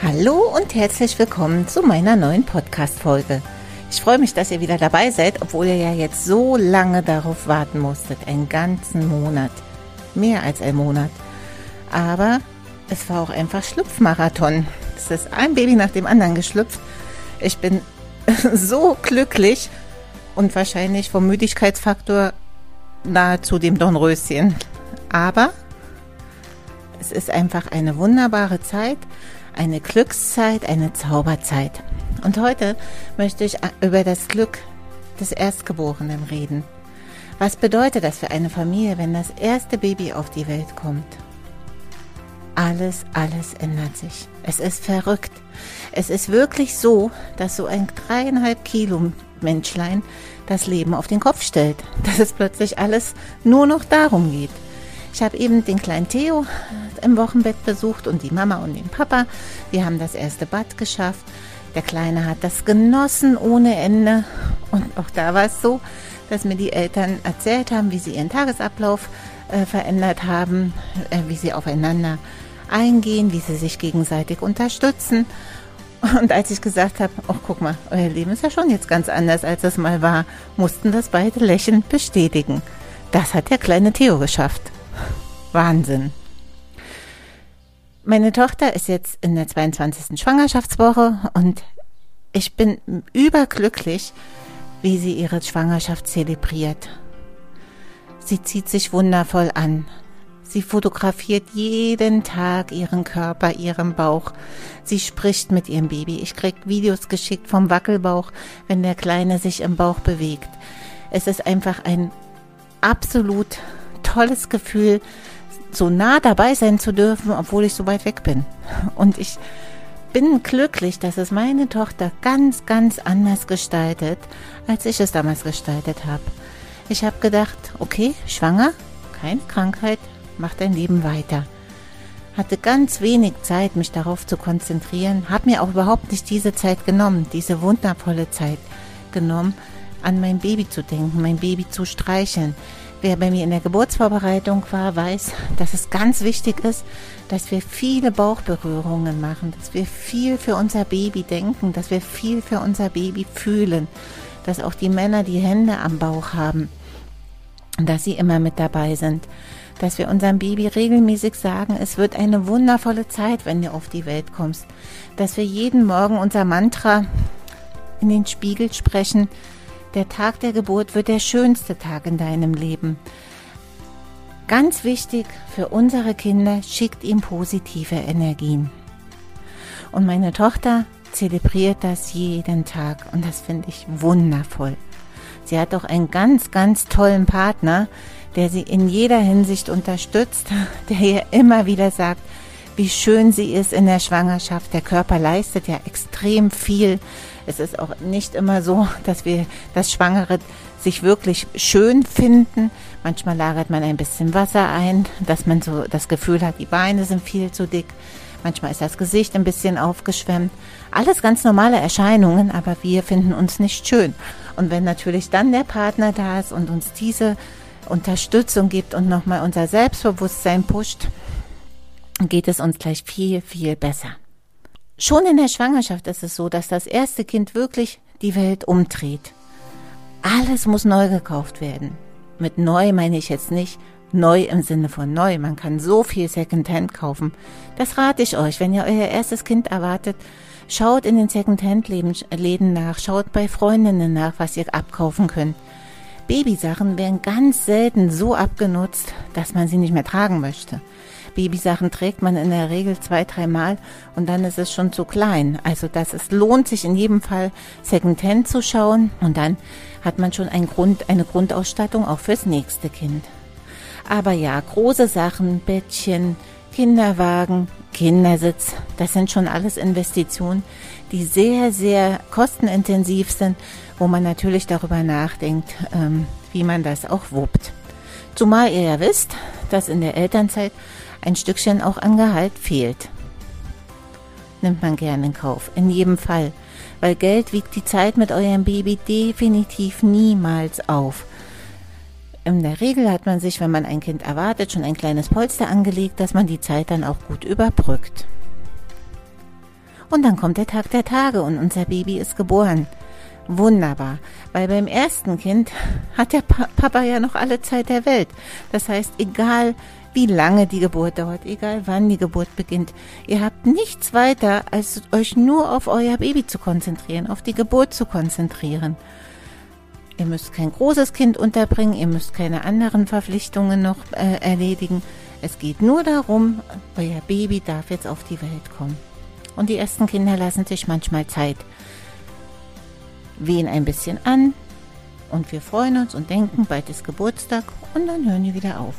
Hallo und herzlich willkommen zu meiner neuen Podcast-Folge. Ich freue mich, dass ihr wieder dabei seid, obwohl ihr ja jetzt so lange darauf warten musstet. Einen ganzen Monat. Mehr als ein Monat. Aber es war auch einfach Schlupfmarathon. Es ist ein Baby nach dem anderen geschlüpft. Ich bin so glücklich und wahrscheinlich vom Müdigkeitsfaktor nahezu dem Dornröschen. Aber es ist einfach eine wunderbare Zeit eine Glückszeit, eine Zauberzeit. Und heute möchte ich über das Glück des Erstgeborenen reden. Was bedeutet das für eine Familie, wenn das erste Baby auf die Welt kommt? Alles, alles ändert sich. Es ist verrückt. Es ist wirklich so, dass so ein dreieinhalb Kilo Menschlein das Leben auf den Kopf stellt. Dass es plötzlich alles nur noch darum geht. Ich habe eben den kleinen Theo im Wochenbett besucht und die Mama und den Papa. Wir haben das erste Bad geschafft. Der Kleine hat das genossen ohne Ende. Und auch da war es so, dass mir die Eltern erzählt haben, wie sie ihren Tagesablauf äh, verändert haben, äh, wie sie aufeinander eingehen, wie sie sich gegenseitig unterstützen. Und als ich gesagt habe, oh guck mal, euer Leben ist ja schon jetzt ganz anders, als es mal war, mussten das beide lächelnd bestätigen. Das hat der kleine Theo geschafft. Wahnsinn. Meine Tochter ist jetzt in der 22. Schwangerschaftswoche und ich bin überglücklich, wie sie ihre Schwangerschaft zelebriert. Sie zieht sich wundervoll an. Sie fotografiert jeden Tag ihren Körper, ihren Bauch. Sie spricht mit ihrem Baby. Ich krieg Videos geschickt vom Wackelbauch, wenn der Kleine sich im Bauch bewegt. Es ist einfach ein absolut tolles Gefühl, so nah dabei sein zu dürfen, obwohl ich so weit weg bin. Und ich bin glücklich, dass es meine Tochter ganz, ganz anders gestaltet, als ich es damals gestaltet habe. Ich habe gedacht, okay, schwanger, keine Krankheit, mach dein Leben weiter. Hatte ganz wenig Zeit, mich darauf zu konzentrieren, habe mir auch überhaupt nicht diese Zeit genommen, diese wundervolle Zeit genommen, an mein Baby zu denken, mein Baby zu streicheln, Wer bei mir in der Geburtsvorbereitung war, weiß, dass es ganz wichtig ist, dass wir viele Bauchberührungen machen, dass wir viel für unser Baby denken, dass wir viel für unser Baby fühlen, dass auch die Männer die Hände am Bauch haben, dass sie immer mit dabei sind, dass wir unserem Baby regelmäßig sagen, es wird eine wundervolle Zeit, wenn du auf die Welt kommst, dass wir jeden Morgen unser Mantra in den Spiegel sprechen, der Tag der Geburt wird der schönste Tag in deinem Leben. Ganz wichtig für unsere Kinder, schickt ihm positive Energien. Und meine Tochter zelebriert das jeden Tag und das finde ich wundervoll. Sie hat auch einen ganz, ganz tollen Partner, der sie in jeder Hinsicht unterstützt, der ihr immer wieder sagt, wie schön sie ist in der Schwangerschaft. Der Körper leistet ja extrem viel. Es ist auch nicht immer so, dass wir das Schwangere sich wirklich schön finden. Manchmal lagert man ein bisschen Wasser ein, dass man so das Gefühl hat, die Beine sind viel zu dick. Manchmal ist das Gesicht ein bisschen aufgeschwemmt. Alles ganz normale Erscheinungen, aber wir finden uns nicht schön. Und wenn natürlich dann der Partner da ist und uns diese Unterstützung gibt und nochmal unser Selbstbewusstsein pusht, geht es uns gleich viel, viel besser. Schon in der Schwangerschaft ist es so, dass das erste Kind wirklich die Welt umdreht. Alles muss neu gekauft werden. Mit neu meine ich jetzt nicht neu im Sinne von neu. Man kann so viel Secondhand kaufen. Das rate ich euch, wenn ihr euer erstes Kind erwartet. Schaut in den Secondhand-Läden nach, schaut bei Freundinnen nach, was ihr abkaufen könnt. Babysachen werden ganz selten so abgenutzt, dass man sie nicht mehr tragen möchte. Babysachen trägt man in der Regel zwei, dreimal und dann ist es schon zu klein. Also das es lohnt sich in jedem Fall Secondhand zu schauen und dann hat man schon ein Grund, eine Grundausstattung auch fürs nächste Kind. Aber ja, große Sachen, Bettchen, Kinderwagen, Kindersitz, das sind schon alles Investitionen, die sehr, sehr kostenintensiv sind, wo man natürlich darüber nachdenkt, ähm, wie man das auch wuppt. Zumal ihr ja wisst, dass in der Elternzeit ein Stückchen auch an Gehalt fehlt. Nimmt man gerne in Kauf, in jedem Fall, weil Geld wiegt die Zeit mit eurem Baby definitiv niemals auf. In der Regel hat man sich, wenn man ein Kind erwartet, schon ein kleines Polster angelegt, dass man die Zeit dann auch gut überbrückt. Und dann kommt der Tag der Tage und unser Baby ist geboren. Wunderbar, weil beim ersten Kind hat der Papa ja noch alle Zeit der Welt. Das heißt, egal wie lange die Geburt dauert, egal wann die Geburt beginnt, ihr habt nichts weiter, als euch nur auf euer Baby zu konzentrieren, auf die Geburt zu konzentrieren. Ihr müsst kein großes Kind unterbringen, ihr müsst keine anderen Verpflichtungen noch äh, erledigen. Es geht nur darum, euer Baby darf jetzt auf die Welt kommen. Und die ersten Kinder lassen sich manchmal Zeit, wehen ein bisschen an und wir freuen uns und denken, bald ist Geburtstag und dann hören die wieder auf.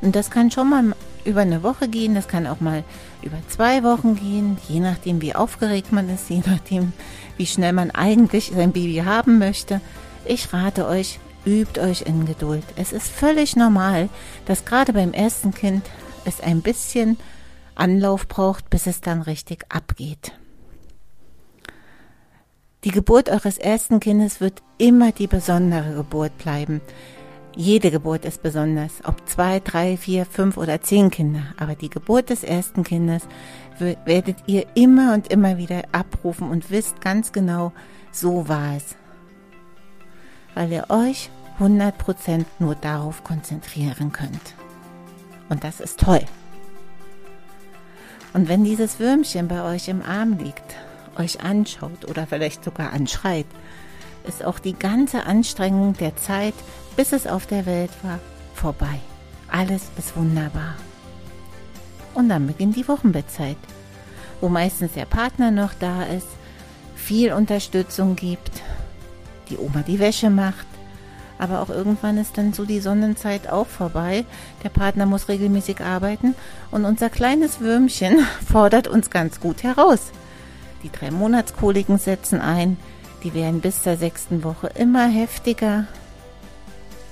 Und das kann schon mal über eine Woche gehen, das kann auch mal über zwei Wochen gehen, je nachdem, wie aufgeregt man ist, je nachdem, wie schnell man eigentlich sein Baby haben möchte. Ich rate euch, übt euch in Geduld. Es ist völlig normal, dass gerade beim ersten Kind es ein bisschen Anlauf braucht, bis es dann richtig abgeht. Die Geburt eures ersten Kindes wird immer die besondere Geburt bleiben. Jede Geburt ist besonders, ob zwei, drei, vier, fünf oder zehn Kinder. Aber die Geburt des ersten Kindes werdet ihr immer und immer wieder abrufen und wisst ganz genau, so war es weil ihr euch 100% nur darauf konzentrieren könnt. Und das ist toll. Und wenn dieses Würmchen bei euch im Arm liegt, euch anschaut oder vielleicht sogar anschreit, ist auch die ganze Anstrengung der Zeit, bis es auf der Welt war, vorbei. Alles ist wunderbar. Und dann beginnt die Wochenbettzeit, wo meistens der Partner noch da ist, viel Unterstützung gibt, die Oma die Wäsche macht. Aber auch irgendwann ist dann so die Sonnenzeit auch vorbei. Der Partner muss regelmäßig arbeiten und unser kleines Würmchen fordert uns ganz gut heraus. Die drei Monatskoliken setzen ein. Die werden bis zur sechsten Woche immer heftiger.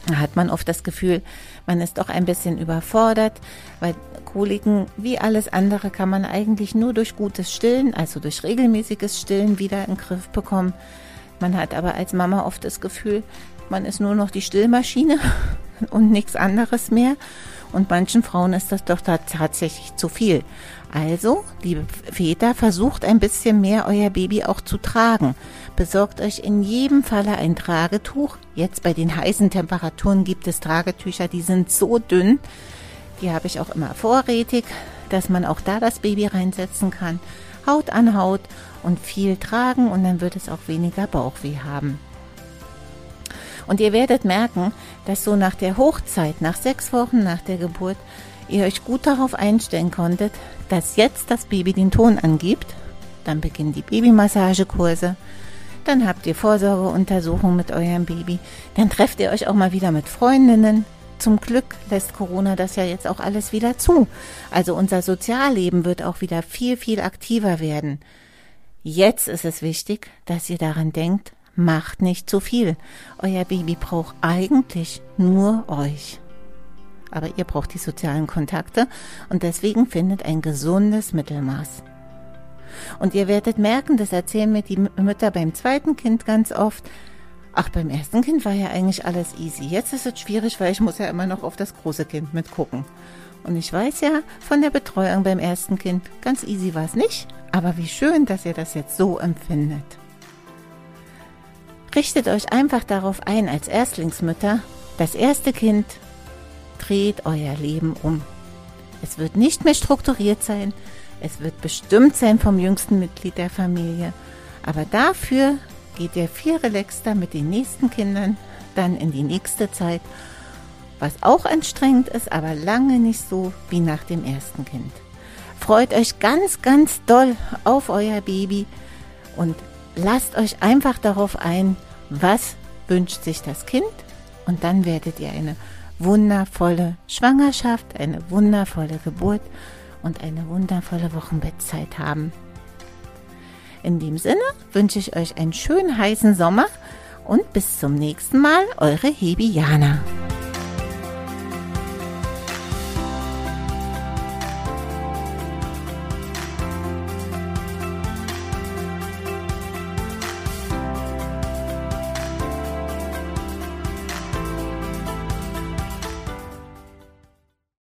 Da hat man oft das Gefühl, man ist doch ein bisschen überfordert, weil Koliken, wie alles andere, kann man eigentlich nur durch gutes Stillen, also durch regelmäßiges Stillen wieder in den Griff bekommen. Man hat aber als Mama oft das Gefühl, man ist nur noch die Stillmaschine und nichts anderes mehr. Und manchen Frauen ist das doch tatsächlich zu viel. Also, liebe Väter, versucht ein bisschen mehr euer Baby auch zu tragen. Besorgt euch in jedem Falle ein Tragetuch. Jetzt bei den heißen Temperaturen gibt es Tragetücher, die sind so dünn. Die habe ich auch immer vorrätig, dass man auch da das Baby reinsetzen kann. Haut an Haut und viel tragen und dann wird es auch weniger Bauchweh haben. Und ihr werdet merken, dass so nach der Hochzeit, nach sechs Wochen nach der Geburt, ihr euch gut darauf einstellen konntet, dass jetzt das Baby den Ton angibt. Dann beginnen die Babymassagekurse. Dann habt ihr Vorsorgeuntersuchungen mit eurem Baby. Dann trefft ihr euch auch mal wieder mit Freundinnen. Zum Glück lässt Corona das ja jetzt auch alles wieder zu. Also unser Sozialleben wird auch wieder viel, viel aktiver werden. Jetzt ist es wichtig, dass ihr daran denkt, macht nicht zu viel. Euer Baby braucht eigentlich nur euch. Aber ihr braucht die sozialen Kontakte und deswegen findet ein gesundes Mittelmaß. Und ihr werdet merken, das erzählen mir die Mütter beim zweiten Kind ganz oft. Ach, beim ersten Kind war ja eigentlich alles easy. Jetzt ist es schwierig, weil ich muss ja immer noch auf das große Kind mitgucken. Und ich weiß ja von der Betreuung beim ersten Kind, ganz easy war es nicht, aber wie schön, dass ihr das jetzt so empfindet. Richtet euch einfach darauf ein als Erstlingsmütter, das erste Kind dreht euer Leben um. Es wird nicht mehr strukturiert sein, es wird bestimmt sein vom jüngsten Mitglied der Familie, aber dafür geht ihr viel relaxter mit den nächsten Kindern dann in die nächste Zeit, was auch anstrengend ist, aber lange nicht so wie nach dem ersten Kind. Freut euch ganz, ganz doll auf euer Baby und lasst euch einfach darauf ein, was wünscht sich das Kind und dann werdet ihr eine wundervolle Schwangerschaft, eine wundervolle Geburt und eine wundervolle Wochenbettzeit haben. In dem Sinne wünsche ich euch einen schönen heißen Sommer und bis zum nächsten Mal, eure Hebiana.